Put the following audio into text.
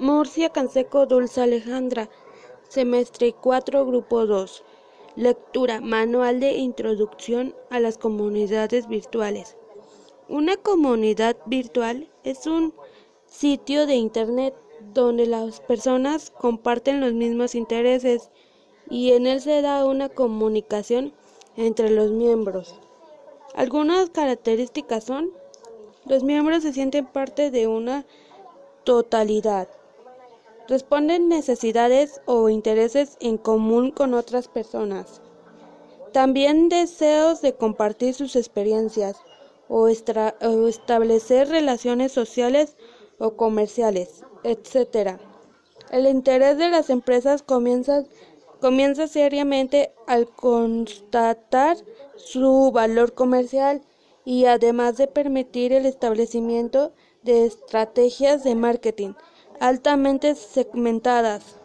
Murcia Canseco Dulce Alejandra, semestre 4, grupo 2. Lectura, manual de introducción a las comunidades virtuales. Una comunidad virtual es un sitio de Internet donde las personas comparten los mismos intereses y en él se da una comunicación entre los miembros. Algunas características son los miembros se sienten parte de una totalidad. Responden necesidades o intereses en común con otras personas. También deseos de compartir sus experiencias o, establecer relaciones sociales o comerciales, etc. El interés de las empresas comienza, comienza seriamente al constatar su valor comercial y además de permitir el establecimiento de estrategias de marketing altamente segmentadas.